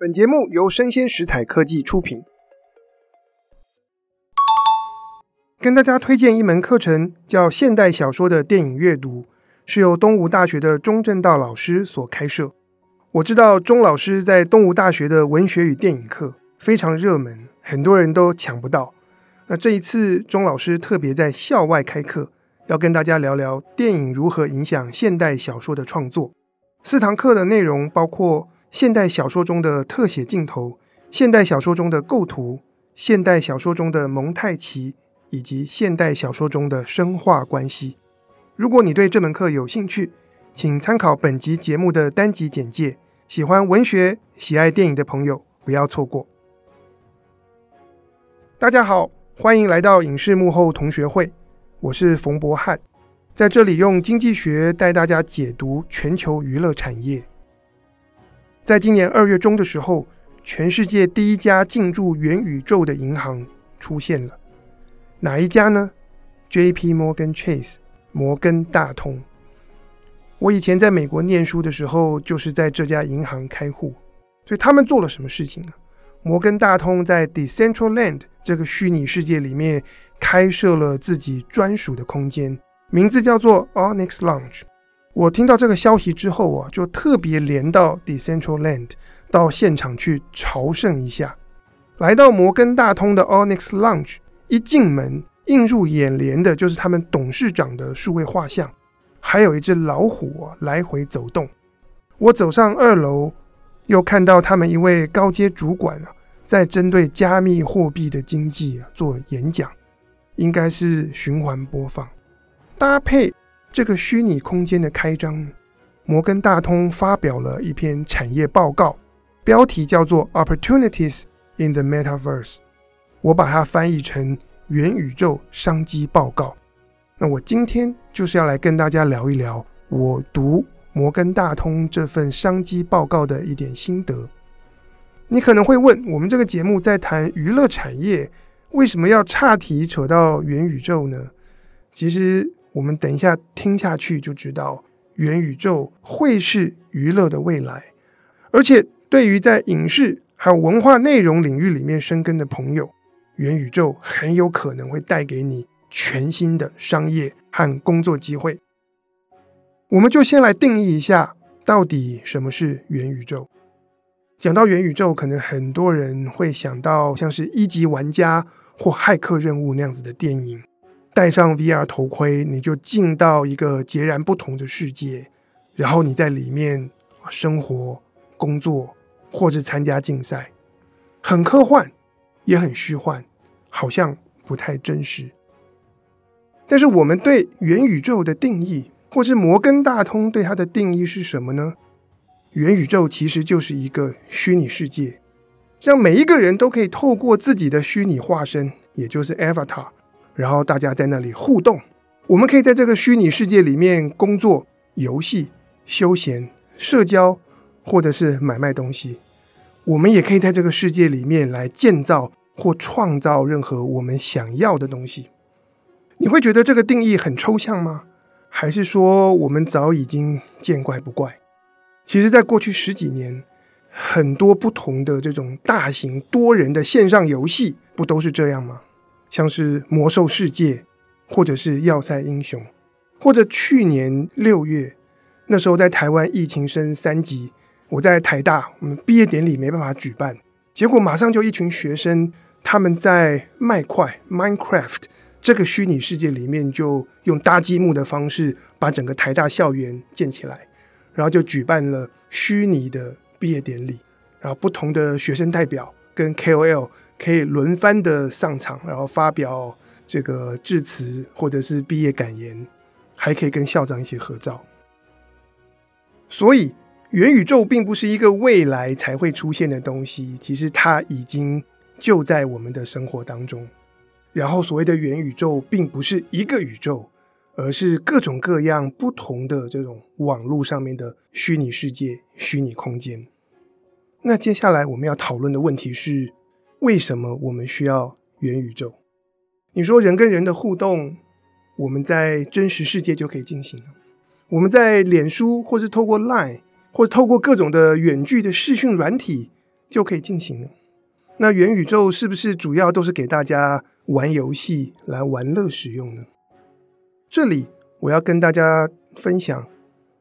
本节目由生鲜食材科技出品，跟大家推荐一门课程，叫《现代小说的电影阅读》，是由东吴大学的钟正道老师所开设。我知道钟老师在东吴大学的文学与电影课非常热门，很多人都抢不到。那这一次，钟老师特别在校外开课，要跟大家聊聊电影如何影响现代小说的创作。四堂课的内容包括现代小说中的特写镜头、现代小说中的构图、现代小说中的蒙太奇，以及现代小说中的生化关系。如果你对这门课有兴趣，请参考本集节目的单集简介。喜欢文学、喜爱电影的朋友不要错过。大家好，欢迎来到影视幕后同学会，我是冯博翰。在这里用经济学带大家解读全球娱乐产业。在今年二月中的时候，全世界第一家进驻元宇宙的银行出现了，哪一家呢？J.P. Morgan Chase，摩根大通。我以前在美国念书的时候，就是在这家银行开户。所以他们做了什么事情呢？摩根大通在 Decentraland 这个虚拟世界里面开设了自己专属的空间。名字叫做 Onyx Lounge。我听到这个消息之后啊，就特别连到 Decentraland 到现场去朝圣一下。来到摩根大通的 Onyx Lounge，一进门映入眼帘的就是他们董事长的数位画像，还有一只老虎来回走动。我走上二楼，又看到他们一位高阶主管啊在针对加密货币的经济啊做演讲，应该是循环播放。搭配这个虚拟空间的开张，摩根大通发表了一篇产业报告，标题叫做 “Opportunities in the Metaverse”。我把它翻译成“元宇宙商机报告”。那我今天就是要来跟大家聊一聊我读摩根大通这份商机报告的一点心得。你可能会问，我们这个节目在谈娱乐产业，为什么要岔题扯到元宇宙呢？其实。我们等一下听下去就知道，元宇宙会是娱乐的未来，而且对于在影视还有文化内容领域里面深耕的朋友，元宇宙很有可能会带给你全新的商业和工作机会。我们就先来定义一下，到底什么是元宇宙。讲到元宇宙，可能很多人会想到像是一级玩家或骇客任务那样子的电影。戴上 VR 头盔，你就进到一个截然不同的世界，然后你在里面生活、工作或者参加竞赛，很科幻，也很虚幻，好像不太真实。但是我们对元宇宙的定义，或是摩根大通对它的定义是什么呢？元宇宙其实就是一个虚拟世界，让每一个人都可以透过自己的虚拟化身，也就是 Avatar。然后大家在那里互动，我们可以在这个虚拟世界里面工作、游戏、休闲、社交，或者是买卖东西。我们也可以在这个世界里面来建造或创造任何我们想要的东西。你会觉得这个定义很抽象吗？还是说我们早已经见怪不怪？其实，在过去十几年，很多不同的这种大型多人的线上游戏，不都是这样吗？像是魔兽世界，或者是要塞英雄，或者去年六月那时候在台湾疫情升三级，我在台大，我们毕业典礼没办法举办，结果马上就一群学生他们在麦块 Minecraft 这个虚拟世界里面，就用搭积木的方式把整个台大校园建起来，然后就举办了虚拟的毕业典礼，然后不同的学生代表跟 KOL。可以轮番的上场，然后发表这个致辞或者是毕业感言，还可以跟校长一起合照。所以，元宇宙并不是一个未来才会出现的东西，其实它已经就在我们的生活当中。然后，所谓的元宇宙并不是一个宇宙，而是各种各样不同的这种网络上面的虚拟世界、虚拟空间。那接下来我们要讨论的问题是，为什么我们需要元宇宙？你说人跟人的互动，我们在真实世界就可以进行了。我们在脸书，或是透过 Line，或透过各种的远距的视讯软体，就可以进行了。那元宇宙是不是主要都是给大家玩游戏来玩乐使用呢？这里我要跟大家分享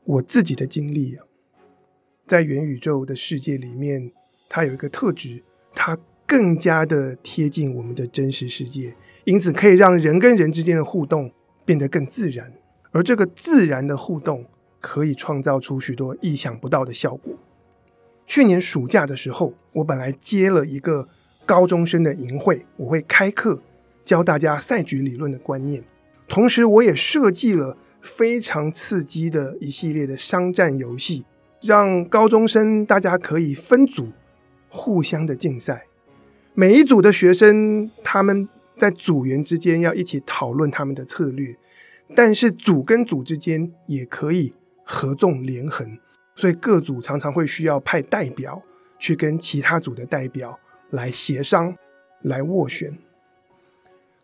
我自己的经历啊，在元宇宙的世界里面，它有一个特质，它更加的贴近我们的真实世界，因此可以让人跟人之间的互动变得更自然，而这个自然的互动可以创造出许多意想不到的效果。去年暑假的时候，我本来接了一个高中生的营会，我会开课教大家赛局理论的观念，同时我也设计了非常刺激的一系列的商战游戏，让高中生大家可以分组互相的竞赛，每一组的学生他们在组员之间要一起讨论他们的策略，但是组跟组之间也可以合纵连横。所以各组常常会需要派代表去跟其他组的代表来协商、来斡旋。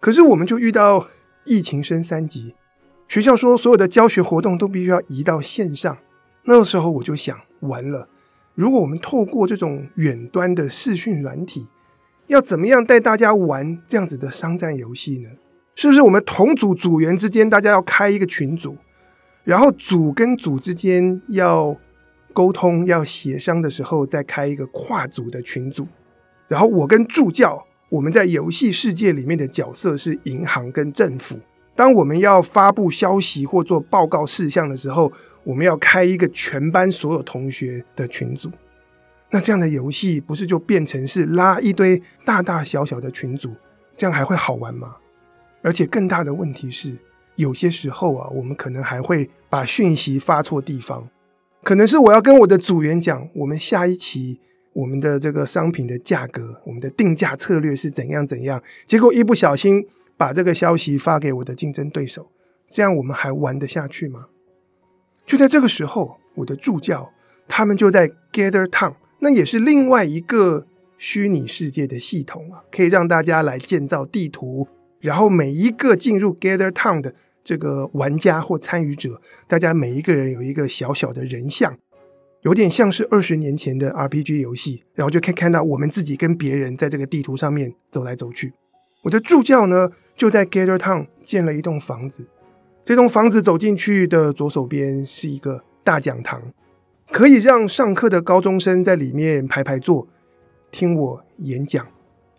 可是我们就遇到疫情升三级，学校说所有的教学活动都必须要移到线上。那个时候我就想，完了，如果我们透过这种远端的视讯软体，要怎么样带大家玩这样子的商战游戏呢？是不是我们同组组员之间大家要开一个群组，然后组跟组之间要沟通要协商的时候，再开一个跨组的群组，然后我跟助教，我们在游戏世界里面的角色是银行跟政府。当我们要发布消息或做报告事项的时候，我们要开一个全班所有同学的群组。那这样的游戏不是就变成是拉一堆大大小小的群组，这样还会好玩吗？而且更大的问题是，有些时候啊，我们可能还会把讯息发错地方。可能是我要跟我的组员讲，我们下一期我们的这个商品的价格，我们的定价策略是怎样怎样。结果一不小心把这个消息发给我的竞争对手，这样我们还玩得下去吗？就在这个时候，我的助教他们就在 Gather Town，那也是另外一个虚拟世界的系统啊，可以让大家来建造地图，然后每一个进入 Gather Town 的。这个玩家或参与者，大家每一个人有一个小小的人像，有点像是二十年前的 RPG 游戏，然后就可以看到我们自己跟别人在这个地图上面走来走去。我的助教呢，就在 Gather Town 建了一栋房子，这栋房子走进去的左手边是一个大讲堂，可以让上课的高中生在里面排排坐，听我演讲，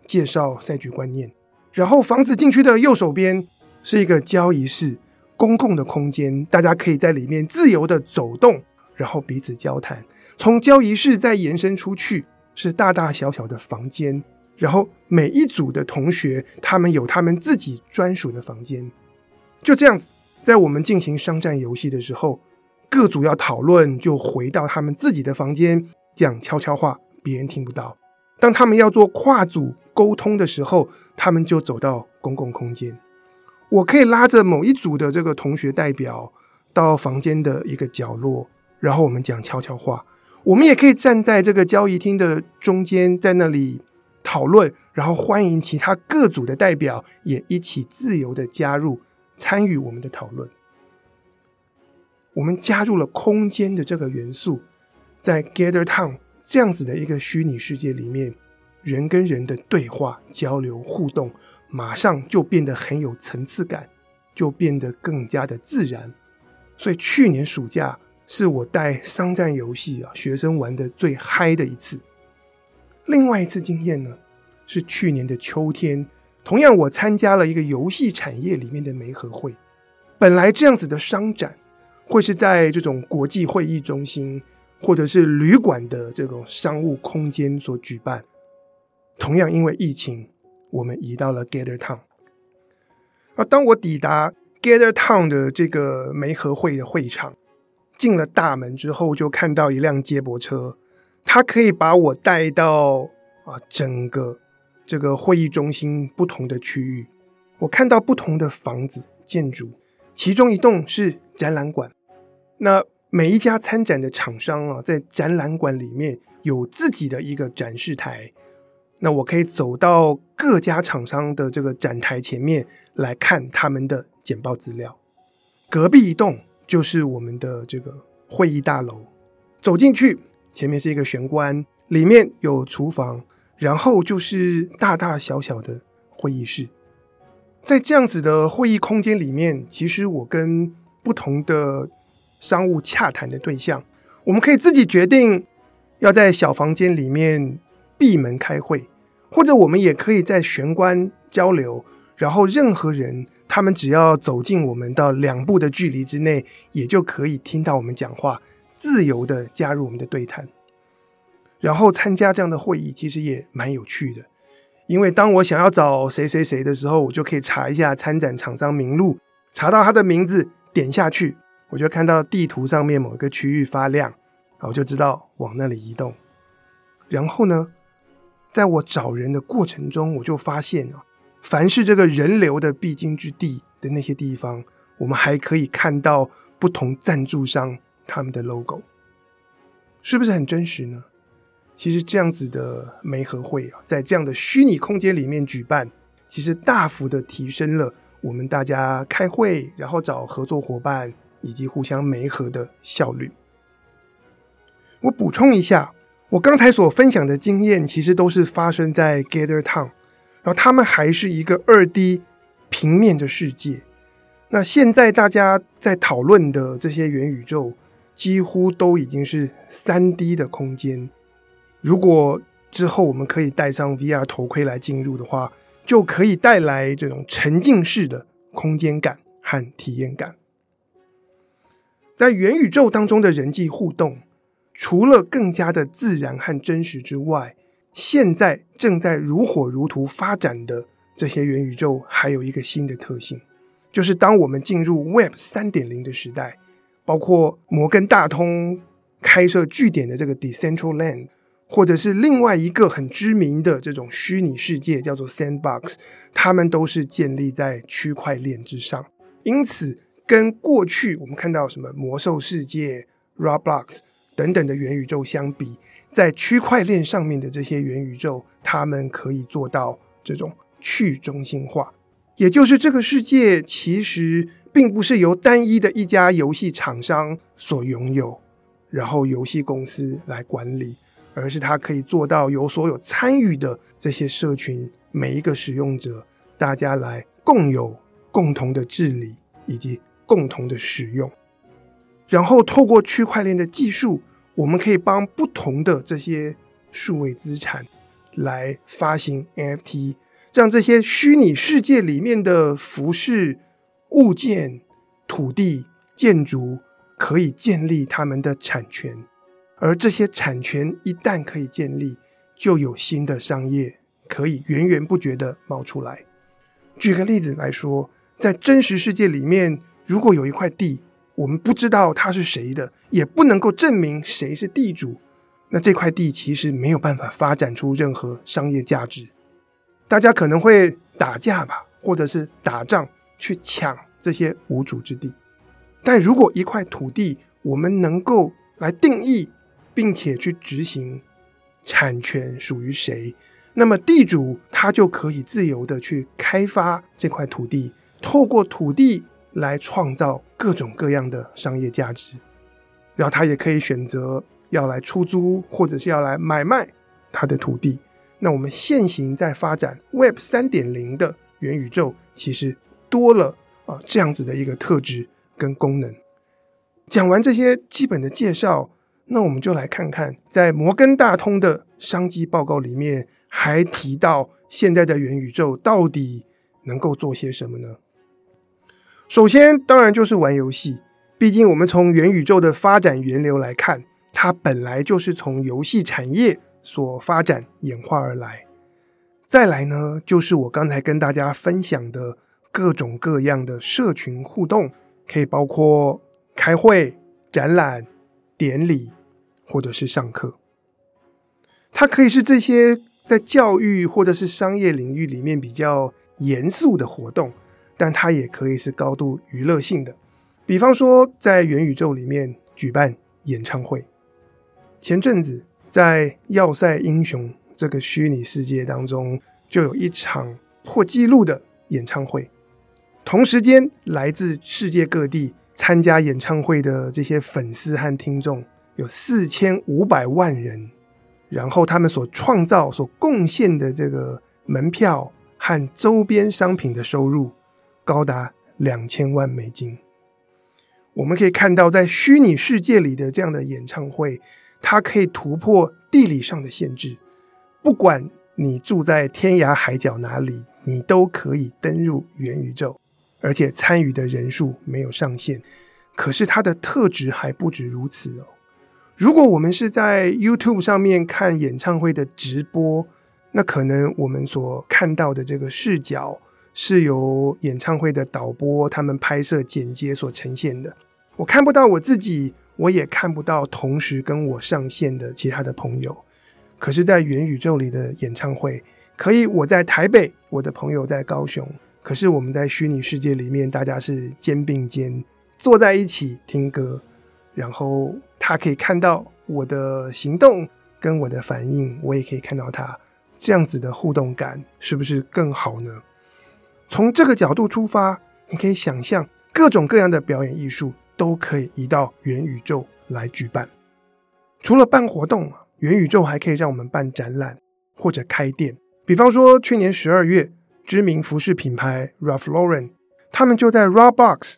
介绍赛局观念。然后房子进去的右手边。是一个交易室，公共的空间，大家可以在里面自由的走动，然后彼此交谈。从交易室再延伸出去，是大大小小的房间，然后每一组的同学，他们有他们自己专属的房间。就这样子，在我们进行商战游戏的时候，各组要讨论，就回到他们自己的房间讲悄悄话，别人听不到。当他们要做跨组沟通的时候，他们就走到公共空间。我可以拉着某一组的这个同学代表到房间的一个角落，然后我们讲悄悄话。我们也可以站在这个交易厅的中间，在那里讨论，然后欢迎其他各组的代表也一起自由的加入参与我们的讨论。我们加入了空间的这个元素，在 Gather Town 这样子的一个虚拟世界里面，人跟人的对话、交流、互动。马上就变得很有层次感，就变得更加的自然。所以去年暑假是我带商战游戏啊，学生玩的最嗨的一次。另外一次经验呢，是去年的秋天，同样我参加了一个游戏产业里面的媒合会。本来这样子的商展会是在这种国际会议中心或者是旅馆的这种商务空间所举办，同样因为疫情。我们移到了 Gather Town。而当我抵达 Gather Town 的这个梅和会的会场，进了大门之后，就看到一辆接驳车，它可以把我带到啊整个这个会议中心不同的区域。我看到不同的房子建筑，其中一栋是展览馆。那每一家参展的厂商啊，在展览馆里面有自己的一个展示台。那我可以走到各家厂商的这个展台前面来看他们的简报资料。隔壁一栋就是我们的这个会议大楼，走进去，前面是一个玄关，里面有厨房，然后就是大大小小的会议室。在这样子的会议空间里面，其实我跟不同的商务洽谈的对象，我们可以自己决定要在小房间里面闭门开会，或者我们也可以在玄关交流。然后任何人，他们只要走进我们到两步的距离之内，也就可以听到我们讲话，自由的加入我们的对谈。然后参加这样的会议，其实也蛮有趣的，因为当我想要找谁谁谁的时候，我就可以查一下参展厂商名录，查到他的名字，点下去，我就看到地图上面某一个区域发亮，然后就知道往那里移动。然后呢，在我找人的过程中，我就发现啊。凡是这个人流的必经之地的那些地方，我们还可以看到不同赞助商他们的 logo，是不是很真实呢？其实这样子的媒合会啊，在这样的虚拟空间里面举办，其实大幅的提升了我们大家开会，然后找合作伙伴以及互相媒合的效率。我补充一下，我刚才所分享的经验，其实都是发生在 Gather Town。然后他们还是一个二 D 平面的世界。那现在大家在讨论的这些元宇宙，几乎都已经是三 D 的空间。如果之后我们可以戴上 VR 头盔来进入的话，就可以带来这种沉浸式的空间感和体验感。在元宇宙当中的人际互动，除了更加的自然和真实之外，现在正在如火如荼发展的这些元宇宙，还有一个新的特性，就是当我们进入 Web 三点零的时代，包括摩根大通开设据点的这个 Decentraland，或者是另外一个很知名的这种虚拟世界叫做 Sandbox，它们都是建立在区块链之上。因此，跟过去我们看到什么魔兽世界、Roblox 等等的元宇宙相比，在区块链上面的这些元宇宙，他们可以做到这种去中心化，也就是这个世界其实并不是由单一的一家游戏厂商所拥有，然后游戏公司来管理，而是它可以做到由所有参与的这些社群每一个使用者，大家来共有共同的治理以及共同的使用，然后透过区块链的技术。我们可以帮不同的这些数位资产来发行 NFT，让这些虚拟世界里面的服饰、物件、土地、建筑可以建立他们的产权，而这些产权一旦可以建立，就有新的商业可以源源不绝地冒出来。举个例子来说，在真实世界里面，如果有一块地，我们不知道它是谁的，也不能够证明谁是地主。那这块地其实没有办法发展出任何商业价值。大家可能会打架吧，或者是打仗去抢这些无主之地。但如果一块土地，我们能够来定义，并且去执行产权属于谁，那么地主他就可以自由地去开发这块土地，透过土地。来创造各种各样的商业价值，然后他也可以选择要来出租，或者是要来买卖他的土地。那我们现行在发展 Web 三点零的元宇宙，其实多了啊这样子的一个特质跟功能。讲完这些基本的介绍，那我们就来看看，在摩根大通的商机报告里面，还提到现在的元宇宙到底能够做些什么呢？首先，当然就是玩游戏。毕竟，我们从元宇宙的发展源流来看，它本来就是从游戏产业所发展演化而来。再来呢，就是我刚才跟大家分享的各种各样的社群互动，可以包括开会、展览、典礼，或者是上课。它可以是这些在教育或者是商业领域里面比较严肃的活动。但它也可以是高度娱乐性的，比方说在元宇宙里面举办演唱会。前阵子在《要塞英雄》这个虚拟世界当中，就有一场破纪录的演唱会。同时间，来自世界各地参加演唱会的这些粉丝和听众有四千五百万人，然后他们所创造、所贡献的这个门票和周边商品的收入高达两千万美金。我们可以看到，在虚拟世界里的这样的演唱会，它可以突破地理上的限制。不管你住在天涯海角哪里，你都可以登入元宇宙，而且参与的人数没有上限。可是它的特质还不止如此哦。如果我们是在 YouTube 上面看演唱会的直播，那可能我们所看到的这个视角是由演唱会的导播他们拍摄剪接所呈现的。我看不到我自己，我也看不到同时跟我上线的其他的朋友。可是，在元宇宙里的演唱会，可以我在台北，我的朋友在高雄。可是我们在虚拟世界里面，大家是肩并肩坐在一起听歌，然后他可以看到我的行动跟我的反应，我也可以看到他，这样子的互动感是不是更好呢？从这个角度出发，你可以想象各种各样的表演艺术。都可以移到元宇宙来举办。除了办活动，元宇宙还可以让我们办展览或者开店。比方说，去年十二月，知名服饰品牌 Ralph Lauren，他们就在 Roblox，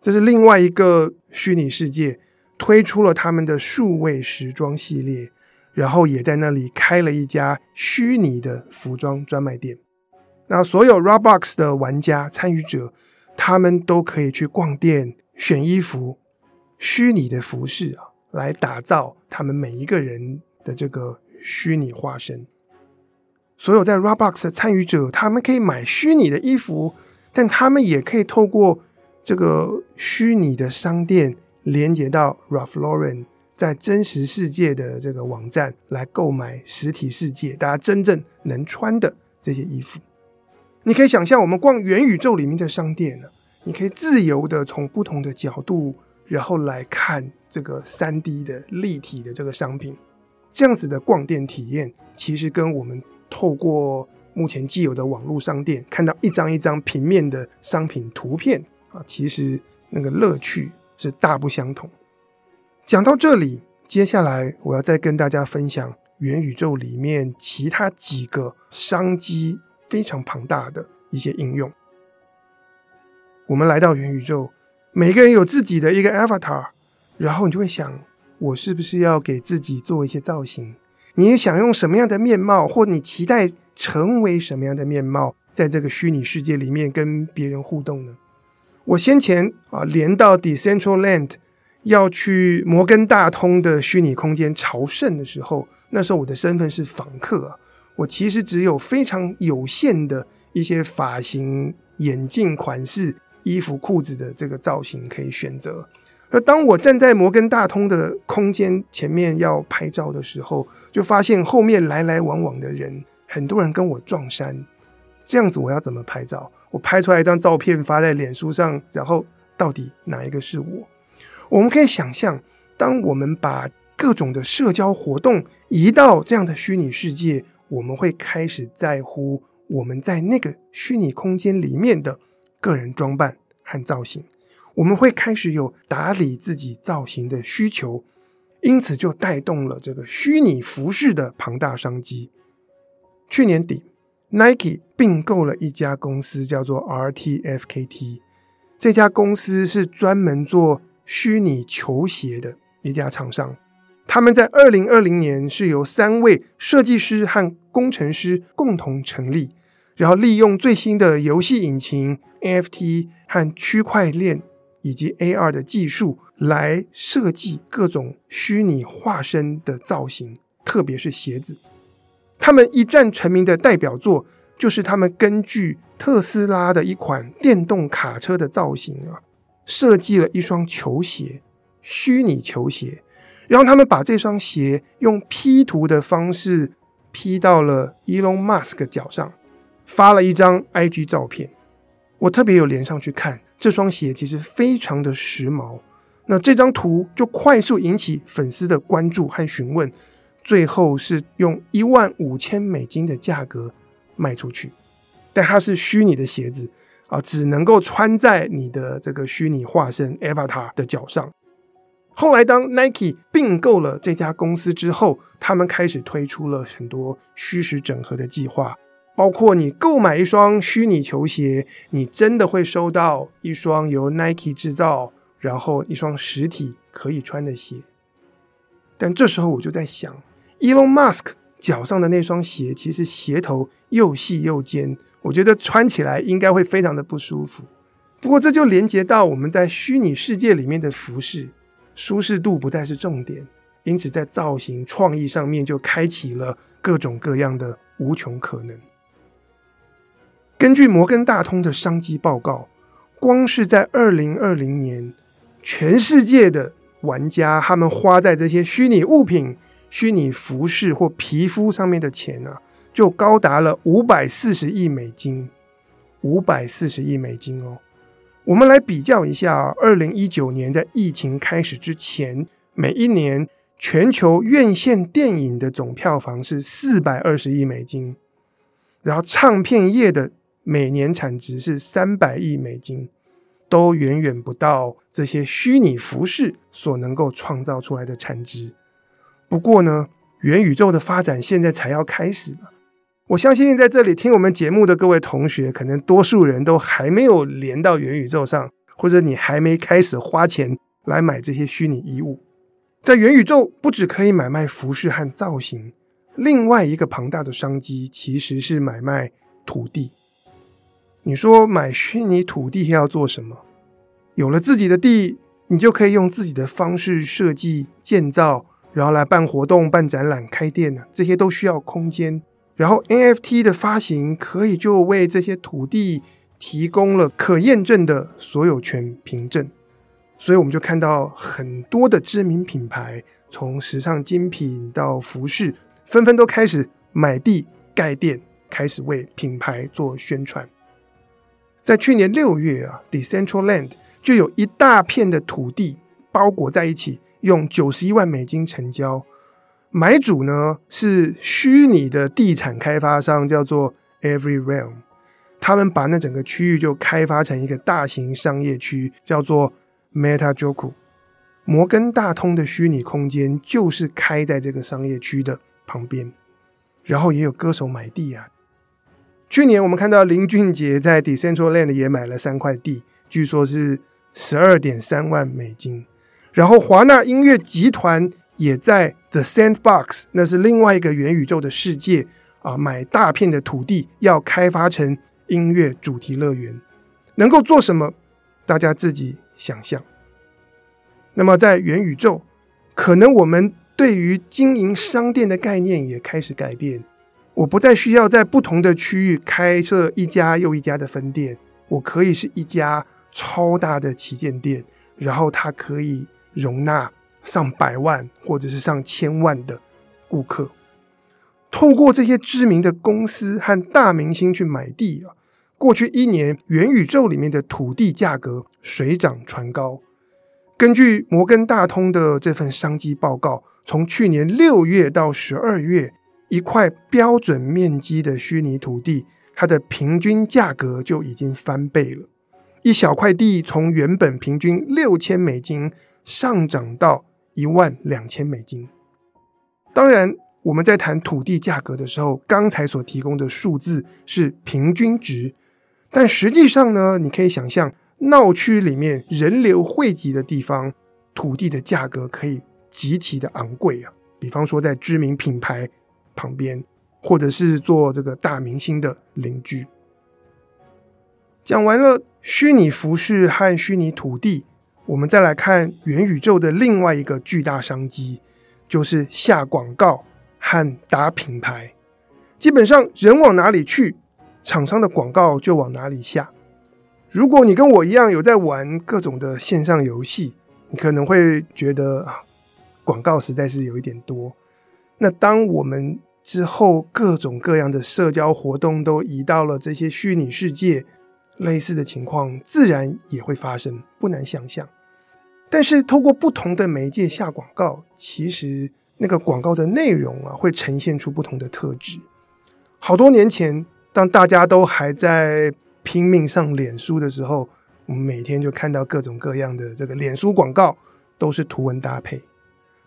这是另外一个虚拟世界，推出了他们的数位时装系列，然后也在那里开了一家虚拟的服装专卖店。那所有 Roblox 的玩家参与者，他们都可以去逛店。选衣服，虚拟的服饰啊，来打造他们每一个人的这个虚拟化身。所有在 Roblox 的参与者，他们可以买虚拟的衣服，但他们也可以透过这个虚拟的商店连接到 Ralph Lauren 在真实世界的这个网站来购买实体世界大家真正能穿的这些衣服。你可以想象，我们逛元宇宙里面的商店呢。你可以自由的从不同的角度，然后来看这个三 D 的立体的这个商品，这样子的逛店体验，其实跟我们透过目前既有的网络商店看到一张一张平面的商品图片啊，其实那个乐趣是大不相同。讲到这里，接下来我要再跟大家分享元宇宙里面其他几个商机非常庞大的一些应用。我们来到元宇宙，每个人有自己的一个 avatar，然后你就会想，我是不是要给自己做一些造型？你想用什么样的面貌，或你期待成为什么样的面貌，在这个虚拟世界里面跟别人互动呢？我先前啊连到 Decentraland 要去摩根大通的虚拟空间朝圣的时候，那时候我的身份是访客，我其实只有非常有限的一些发型、眼镜款式。衣服、裤子的这个造型可以选择。而当我站在摩根大通的空间前面要拍照的时候，就发现后面来来往往的人，很多人跟我撞衫。这样子我要怎么拍照？我拍出来一张照片发在脸书上，然后到底哪一个是我？我们可以想象，当我们把各种的社交活动移到这样的虚拟世界，我们会开始在乎我们在那个虚拟空间里面的。个人装扮和造型，我们会开始有打理自己造型的需求，因此就带动了这个虚拟服饰的庞大商机。去年底，Nike 并购了一家公司，叫做 RTFKT。这家公司是专门做虚拟球鞋的一家厂商。他们在二零二零年是由三位设计师和工程师共同成立。然后利用最新的游戏引擎、NFT 和区块链以及 AR 的技术来设计各种虚拟化身的造型，特别是鞋子。他们一战成名的代表作就是他们根据特斯拉的一款电动卡车的造型啊，设计了一双球鞋，虚拟球鞋。然后他们把这双鞋用 P 图的方式 P 到了 Elon Musk 脚上。发了一张 IG 照片，我特别有连上去看这双鞋，其实非常的时髦。那这张图就快速引起粉丝的关注和询问，最后是用一万五千美金的价格卖出去。但它是虚拟的鞋子啊，只能够穿在你的这个虚拟化身 Avatar 的脚上。后来当 Nike 并购了这家公司之后，他们开始推出了很多虚实整合的计划，包括你购买一双虚拟球鞋，你真的会收到一双由 Nike 制造，然后一双实体可以穿的鞋。但这时候我就在想，Elon Musk 脚上的那双鞋，其实鞋头又细又尖，我觉得穿起来应该会非常的不舒服。不过这就连接到我们在虚拟世界里面的服饰。舒适度不再是重点，因此在造型创意上面就开启了各种各样的无穷可能。根据摩根大通的商机报告，光是在二零二零年，全世界的玩家他们花在这些虚拟物品、虚拟服饰或皮肤上面的钱啊，就高达了五百四十亿美金，五百四十亿美金哦。我们来比较一下，二零一九年在疫情开始之前，每一年全球院线电影的总票房是四百二十亿美金，然后唱片业的每年产值是三百亿美金，都远远不到这些虚拟服饰所能够创造出来的产值。不过呢，元宇宙的发展现在才要开始。我相信在这里听我们节目的各位同学，可能多数人都还没有连到元宇宙上，或者你还没开始花钱来买这些虚拟衣物。在元宇宙，不只可以买卖服饰和造型，另外一个庞大的商机其实是买卖土地。你说买虚拟土地要做什么？有了自己的地，你就可以用自己的方式设计建造，然后来办活动、办展览、开店呢，这些都需要空间。然后 NFT 的发行可以就为这些土地提供了可验证的所有权凭证，所以我们就看到很多的知名品牌，从时尚精品到服饰，纷纷都开始买地盖店，开始为品牌做宣传。在去年六月啊，Decentraland 就有一大片的土地包裹在一起，用九十一万美金成交。买主呢是虚拟的地产开发商，叫做 Every Realm。他们把那整个区域就开发成一个大型商业区，叫做 Metajoku。摩根大通的虚拟空间就是开在这个商业区的旁边，然后也有歌手买地啊。去年我们看到林俊杰在 Decentraland 也买了三块地，据说是十二点三万美金。然后华纳音乐集团。也在 The Sandbox，那是另外一个元宇宙的世界啊，买大片的土地要开发成音乐主题乐园，能够做什么？大家自己想象。那么在元宇宙，可能我们对于经营商店的概念也开始改变。我不再需要在不同的区域开设一家又一家的分店，我可以是一家超大的旗舰店，然后它可以容纳。上百万或者是上千万的顾客，透过这些知名的公司和大明星去买地啊。过去一年，元宇宙里面的土地价格水涨船高。根据摩根大通的这份商机报告，从去年六月到十二月，一块标准面积的虚拟土地，它的平均价格就已经翻倍了。一小块地从原本平均六千美金上涨到一万两千美金。当然，我们在谈土地价格的时候，刚才所提供的数字是平均值，但实际上呢，你可以想象，闹区里面人流汇集的地方，土地的价格可以极其的昂贵啊。比方说，在知名品牌旁边，或者是做这个大明星的邻居。讲完了虚拟服饰和虚拟土地。我们再来看元宇宙的另外一个巨大商机，就是下广告和打品牌。基本上，人往哪里去，厂商的广告就往哪里下。如果你跟我一样有在玩各种的线上游戏，你可能会觉得啊，广告实在是有一点多。那当我们之后各种各样的社交活动都移到了这些虚拟世界，类似的情况自然也会发生，不难想象。但是，透过不同的媒介下广告，其实那个广告的内容啊，会呈现出不同的特质。好多年前，当大家都还在拼命上脸书的时候，我们每天就看到各种各样的这个脸书广告，都是图文搭配。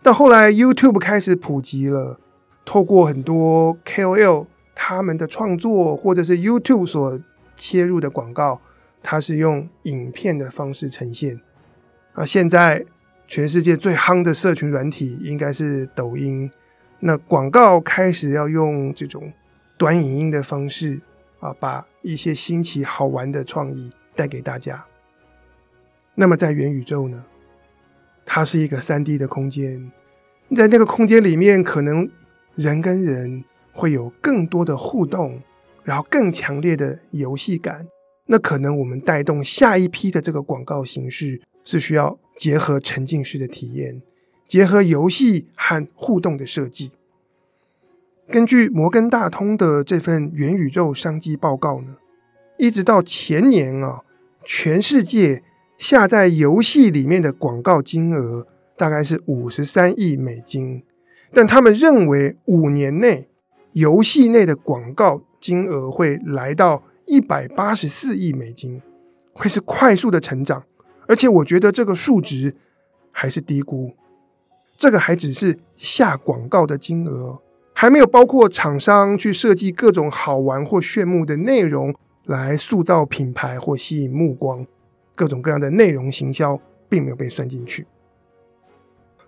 到后来，YouTube 开始普及了，透过很多 KOL 他们的创作，或者是 YouTube 所切入的广告，它是用影片的方式呈现。啊，现在全世界最夯的社群软体应该是抖音，那广告开始要用这种短影音的方式啊，把一些新奇好玩的创意带给大家。那么在元宇宙呢？它是一个三 D 的空间，在那个空间里面，可能人跟人会有更多的互动，然后更强烈的游戏感。那可能我们带动下一批的这个广告形式，是需要结合沉浸式的体验，结合游戏和互动的设计。根据摩根大通的这份元宇宙商机报告呢，一直到前年啊，全世界。下在游戏里面的广告金额大概是五十三亿美金，但他们认为五年内游戏内的广告金额会来到一百八十四亿美金，会是快速的成长。而且我觉得这个数值还是低估，这个还只是下广告的金额，还没有包括厂商去设计各种好玩或炫目的内容来塑造品牌或吸引目光。各种各样的内容行销并没有被算进去。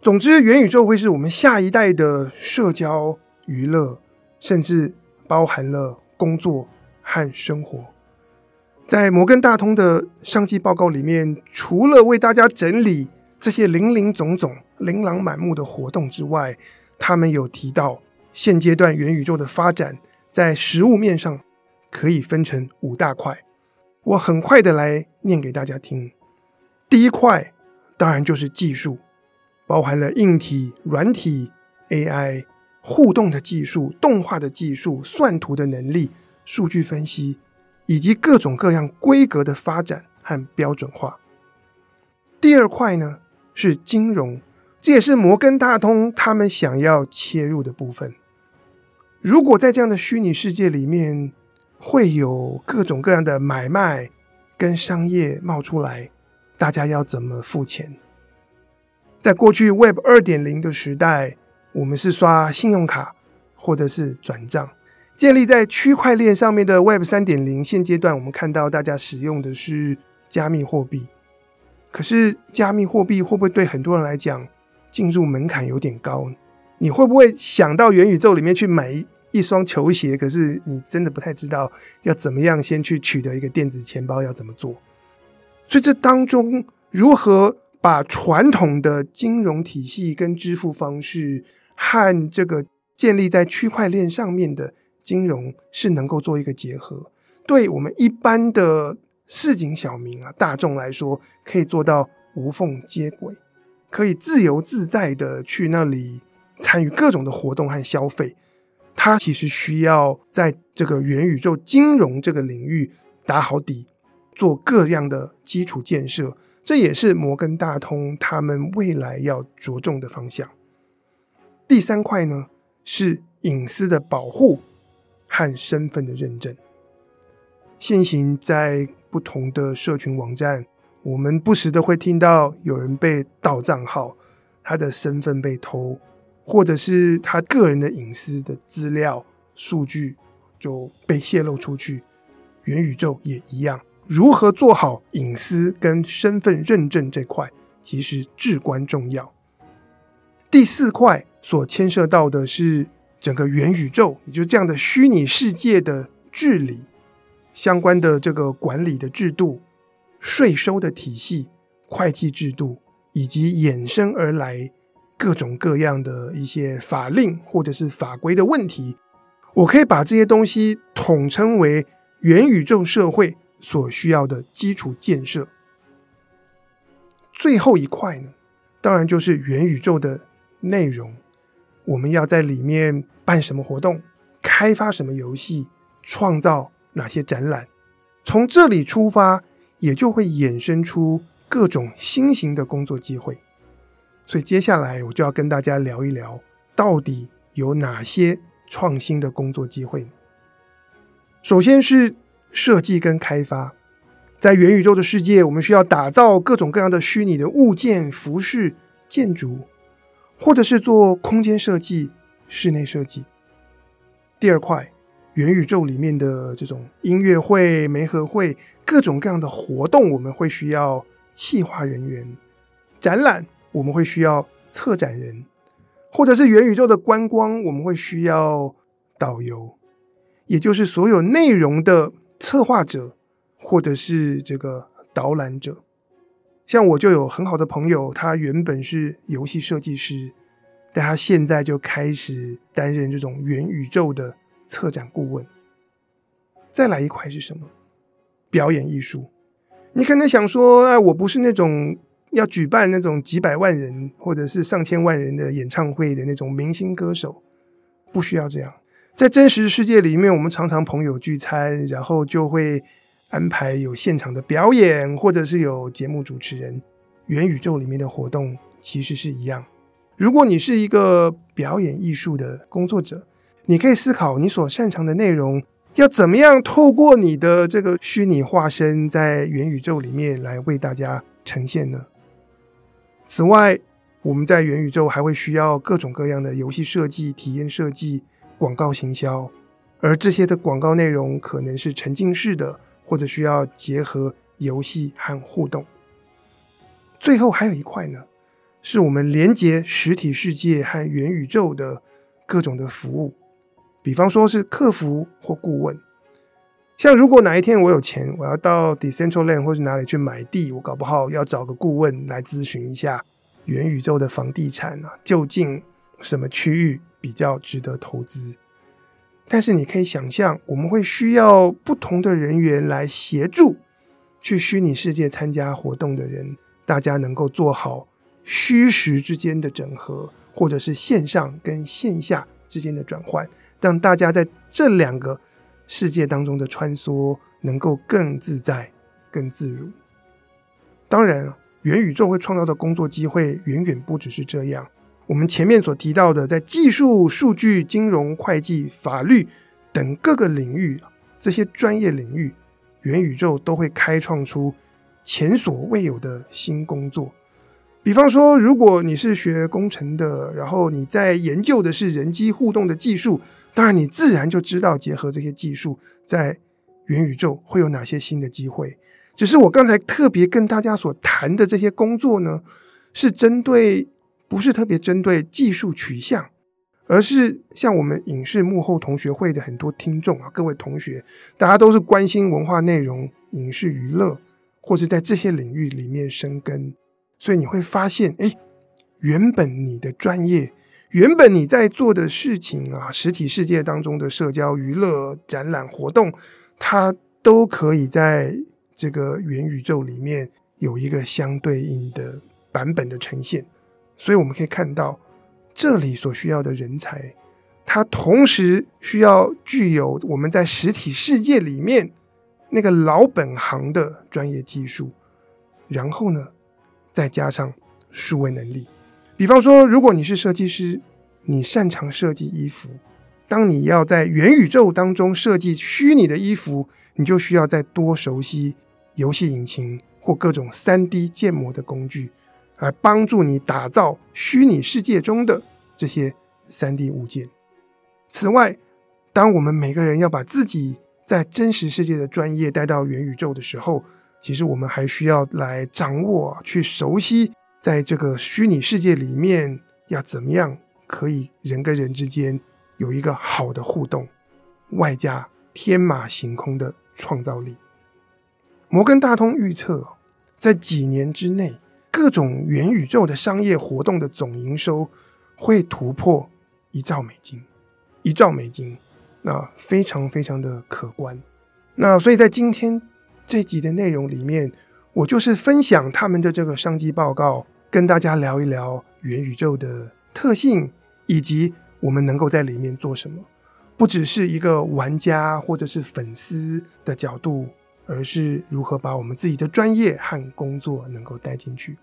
总之，元宇宙会是我们下一代的社交娱乐，甚至包含了工作和生活。在摩根大通的商机报告里面，除了为大家整理这些林林总总、琳琅满目的活动之外，他们有提到现阶段元宇宙的发展在实物面上可以分成五大块。我很快的来念给大家听。第一块当然就是技术，包含了硬体、软体、AI、互动的技术、动画的技术、算图的能力、数据分析，以及各种各样规格的发展和标准化。第二块呢是金融，这也是摩根大通他们想要切入的部分。如果在这样的虚拟世界里面，会有各种各样的买卖跟商业冒出来，大家要怎么付钱？在过去 Web 二点零的时代，我们是刷信用卡或者是转账。建立在区块链上面的 Web 三点零，现阶段我们看到大家使用的是加密货币。可是加密货币会不会对很多人来讲进入门槛有点高？你会不会想到元宇宙里面去买？一双球鞋，可是你真的不太知道要怎么样先去取得一个电子钱包要怎么做，所以这当中如何把传统的金融体系跟支付方式和这个建立在区块链上面的金融是能够做一个结合，对我们一般的市井小民啊大众来说，可以做到无缝接轨，可以自由自在的去那里参与各种的活动和消费。它其实需要在这个元宇宙金融这个领域打好底，做各样的基础建设，这也是摩根大通他们未来要着重的方向。第三块呢，是隐私的保护和身份的认证。现行在不同的社群网站，我们不时的会听到有人被盗账号，他的身份被偷。或者是他个人的隐私的资料数据就被泄露出去，元宇宙也一样。如何做好隐私跟身份认证这块，其实至关重要。第四块所牵涉到的是整个元宇宙，也就这样的虚拟世界的治理相关的这个管理的制度、税收的体系、会计制度以及衍生而来。各种各样的一些法令或者是法规的问题，我可以把这些东西统称为元宇宙社会所需要的基础建设。最后一块呢，当然就是元宇宙的内容，我们要在里面办什么活动，开发什么游戏，创造哪些展览，从这里出发，也就会衍生出各种新型的工作机会。所以接下来我就要跟大家聊一聊，到底有哪些创新的工作机会。首先是设计跟开发，在元宇宙的世界，我们需要打造各种各样的虚拟的物件、服饰、建筑，或者是做空间设计、室内设计。第二块，元宇宙里面的这种音乐会、媒合会，各种各样的活动，我们会需要企划人员；展览，我们会需要策展人，或者是元宇宙的观光，我们会需要导游，也就是所有内容的策划者，或者是这个导览者。像我就有很好的朋友，他原本是游戏设计师，但他现在就开始担任这种元宇宙的策展顾问。再来一块是什么？表演艺术。你可能想说，哎，我不是那种要举办那种几百万人或者是上千万人的演唱会的那种明星歌手，不需要这样。在真实世界里面，我们常常朋友聚餐，然后就会。安排有现场的表演，或者是有节目主持人。元宇宙里面的活动其实是一样。如果你是一个表演艺术的工作者，你可以思考你所擅长的内容要怎么样透过你的这个虚拟化身，在元宇宙里面来为大家呈现呢？此外，我们在元宇宙还会需要各种各样的游戏设计、体验设计、广告行销，而这些的广告内容可能是沉浸式的。或者需要结合游戏和互动。最后还有一块呢，是我们连接实体世界和元宇宙的各种的服务，比方说是客服或顾问。像如果哪一天我有钱，我要到 Decentraland 或者哪里去买地，我搞不好要找个顾问来咨询一下元宇宙的房地产啊，究竟什么区域比较值得投资？但是你可以想象，我们会需要不同的人员来协助去虚拟世界参加活动的人，大家能够做好虚实之间的整合，或者是线上跟线下之间的转换，让大家在这两个世界当中的穿梭能够更自在、更自如。当然，元宇宙会创造的工作机会远远不只是这样。我们前面所提到的，在技术、数据、金融、会计、法律等各个领域，这些专业领域，元宇宙都会开创出前所未有的新工作。比方说，如果你是学工程的，然后你在研究的是人机互动的技术，当然你自然就知道结合这些技术，在元宇宙会有哪些新的机会。只是我刚才特别跟大家所谈的这些工作呢，是针对。不是特别针对技术取向，而是像我们影视幕后同学会的很多听众啊，各位同学，大家都是关心文化内容、影视娱乐，或是在这些领域里面生根，所以你会发现，哎，原本你的专业，原本你在做的事情啊，实体世界当中的社交、娱乐、展览活动，它都可以在这个元宇宙里面有一个相对应的版本的呈现。所以我们可以看到，这里所需要的人才，他同时需要具有我们在实体世界里面那个老本行的专业技术，然后呢，再加上数位能力。比方说，如果你是设计师，你擅长设计衣服，当你要在元宇宙当中设计虚拟的衣服，你就需要再多熟悉游戏引擎或各种 3D 建模的工具。来帮助你打造虚拟世界中的这些 3D 物件。此外，当我们每个人要把自己在真实世界的专业带到元宇宙的时候，其实我们还需要来掌握、去熟悉，在这个虚拟世界里面要怎么样可以人跟人之间有一个好的互动，外加天马行空的创造力。摩根大通预测，在几年之内。各种元宇宙的商业活动的总营收会突破一兆美金，一兆美金，那非常非常的可观。那所以在今天这集的内容里面，我就是分享他们的这个商机报告，跟大家聊一聊元宇宙的特性，以及我们能够在里面做什么。不只是一个玩家或者是粉丝的角度。而是如何把我们自己的专业和工作能够带进去。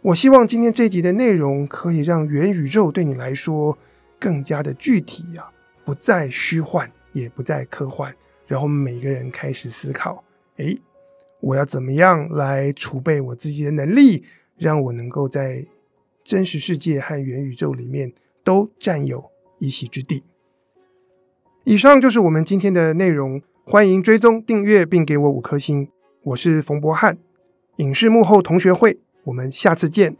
我希望今天这集的内容可以让元宇宙对你来说更加的具体啊，不再虚幻，也不再科幻。然后每个人开始思考：诶，我要怎么样来储备我自己的能力，让我能够在真实世界和元宇宙里面都占有一席之地。以上就是我们今天的内容，欢迎追踪订阅并给我五颗星。我是冯博翰，影视幕后同学会，我们下次见。